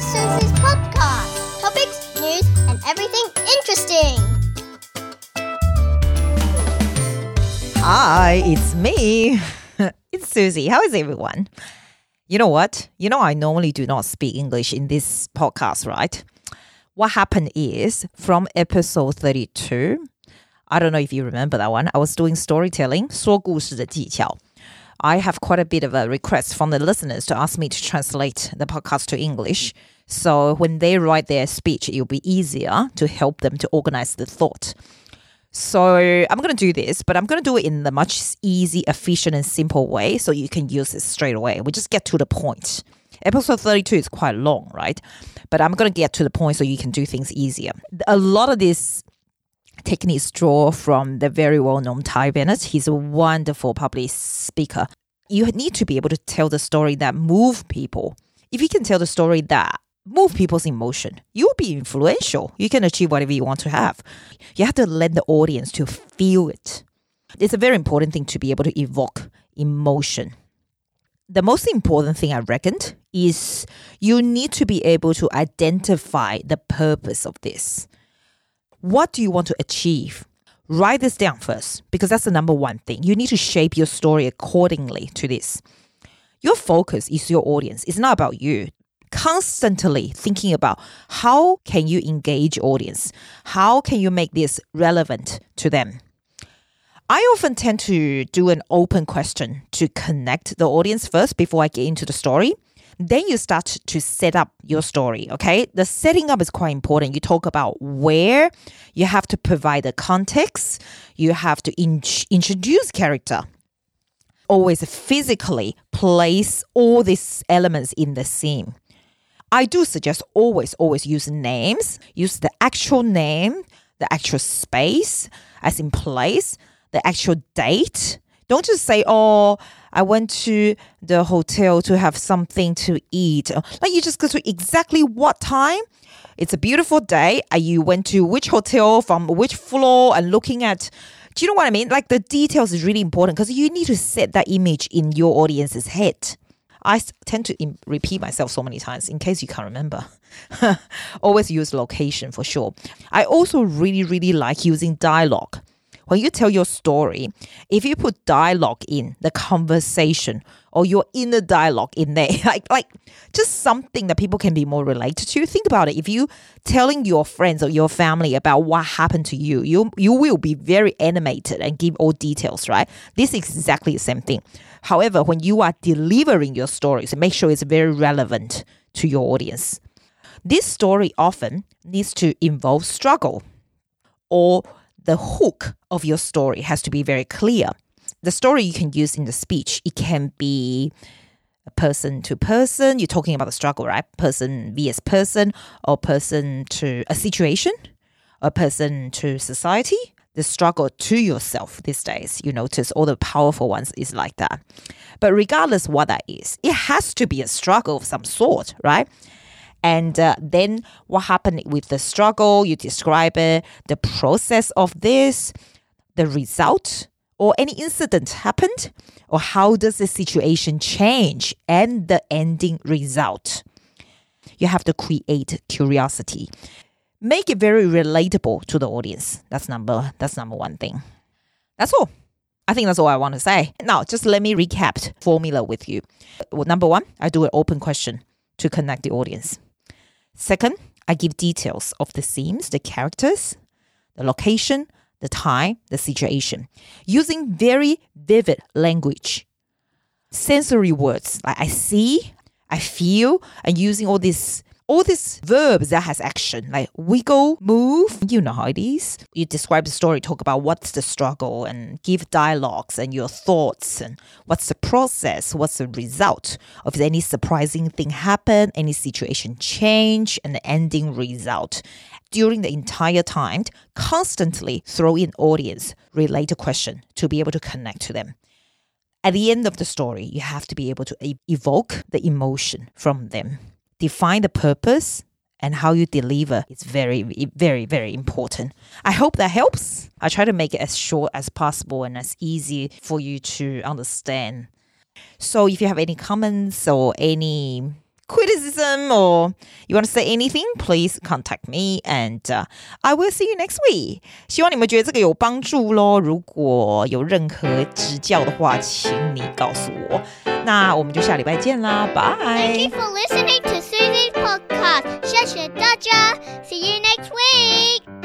to Susie's podcast topics, news, and everything interesting. Hi, it's me. it's Susie. How is everyone? You know what? You know, I normally do not speak English in this podcast, right? What happened is from episode 32, I don't know if you remember that one, I was doing storytelling, 说故事的技巧。I have quite a bit of a request from the listeners to ask me to translate the podcast to English. So when they write their speech, it'll be easier to help them to organize the thought. So I'm going to do this, but I'm going to do it in the much easy, efficient, and simple way so you can use it straight away. We just get to the point. Episode 32 is quite long, right? But I'm going to get to the point so you can do things easier. A lot of this techniques draw from the very well-known Ty Bennett. He's a wonderful public speaker. You need to be able to tell the story that move people. If you can tell the story that move people's emotion, you'll be influential. You can achieve whatever you want to have. You have to let the audience to feel it. It's a very important thing to be able to evoke emotion. The most important thing I reckoned is you need to be able to identify the purpose of this. What do you want to achieve? Write this down first because that's the number one thing. You need to shape your story accordingly to this. Your focus is your audience. It's not about you. Constantly thinking about how can you engage audience? How can you make this relevant to them? I often tend to do an open question to connect the audience first before I get into the story then you start to set up your story okay? The setting up is quite important. You talk about where you have to provide the context. You have to in- introduce character. Always physically place all these elements in the scene. I do suggest always always use names. Use the actual name the actual space as in place the actual date don't just say, oh, I went to the hotel to have something to eat. Uh, like you just go to exactly what time. It's a beautiful day. Uh, you went to which hotel from which floor and looking at. Do you know what I mean? Like the details is really important because you need to set that image in your audience's head. I tend to Im- repeat myself so many times in case you can't remember. Always use location for sure. I also really, really like using dialogue when you tell your story, if you put dialogue in the conversation or your inner dialogue in there, like like just something that people can be more related to. Think about it. If you telling your friends or your family about what happened to you, you you will be very animated and give all details, right? This is exactly the same thing. However, when you are delivering your stories, make sure it's very relevant to your audience. This story often needs to involve struggle or the hook of your story has to be very clear. The story you can use in the speech, it can be a person to person. You're talking about the struggle, right? Person vs. person, or person to a situation, a person to society. The struggle to yourself these days, you notice all the powerful ones is like that. But regardless what that is, it has to be a struggle of some sort, right? And uh, then what happened with the struggle? You describe it, the process of this, the result, or any incident happened, or how does the situation change and the ending result. You have to create curiosity. Make it very relatable to the audience. That's number that's number one thing. That's all. I think that's all I want to say. Now, just let me recap formula with you. Well, number one, I do an open question to connect the audience. Second, I give details of the scenes, the characters, the location, the time, the situation, using very vivid language. Sensory words like I see, I feel, and using all these all these verbs that has action, like wiggle, move, you know how it is. You describe the story, talk about what's the struggle, and give dialogues and your thoughts, and what's the process, what's the result of any surprising thing happen, any situation change, and the ending result. During the entire time, constantly throw in audience related question to be able to connect to them. At the end of the story, you have to be able to evoke the emotion from them define the purpose and how you deliver is very, very, very important. I hope that helps. I try to make it as short as possible and as easy for you to understand. So if you have any comments or any criticism or you want to say anything, please contact me and uh, I will see you next week. 希望你们觉得这个有帮助咯。如果有任何指教的话，请你告诉我。 那我们就下礼拜见啦，拜。Thank you for listening to Susie's podcast，谢谢大家，See you next week。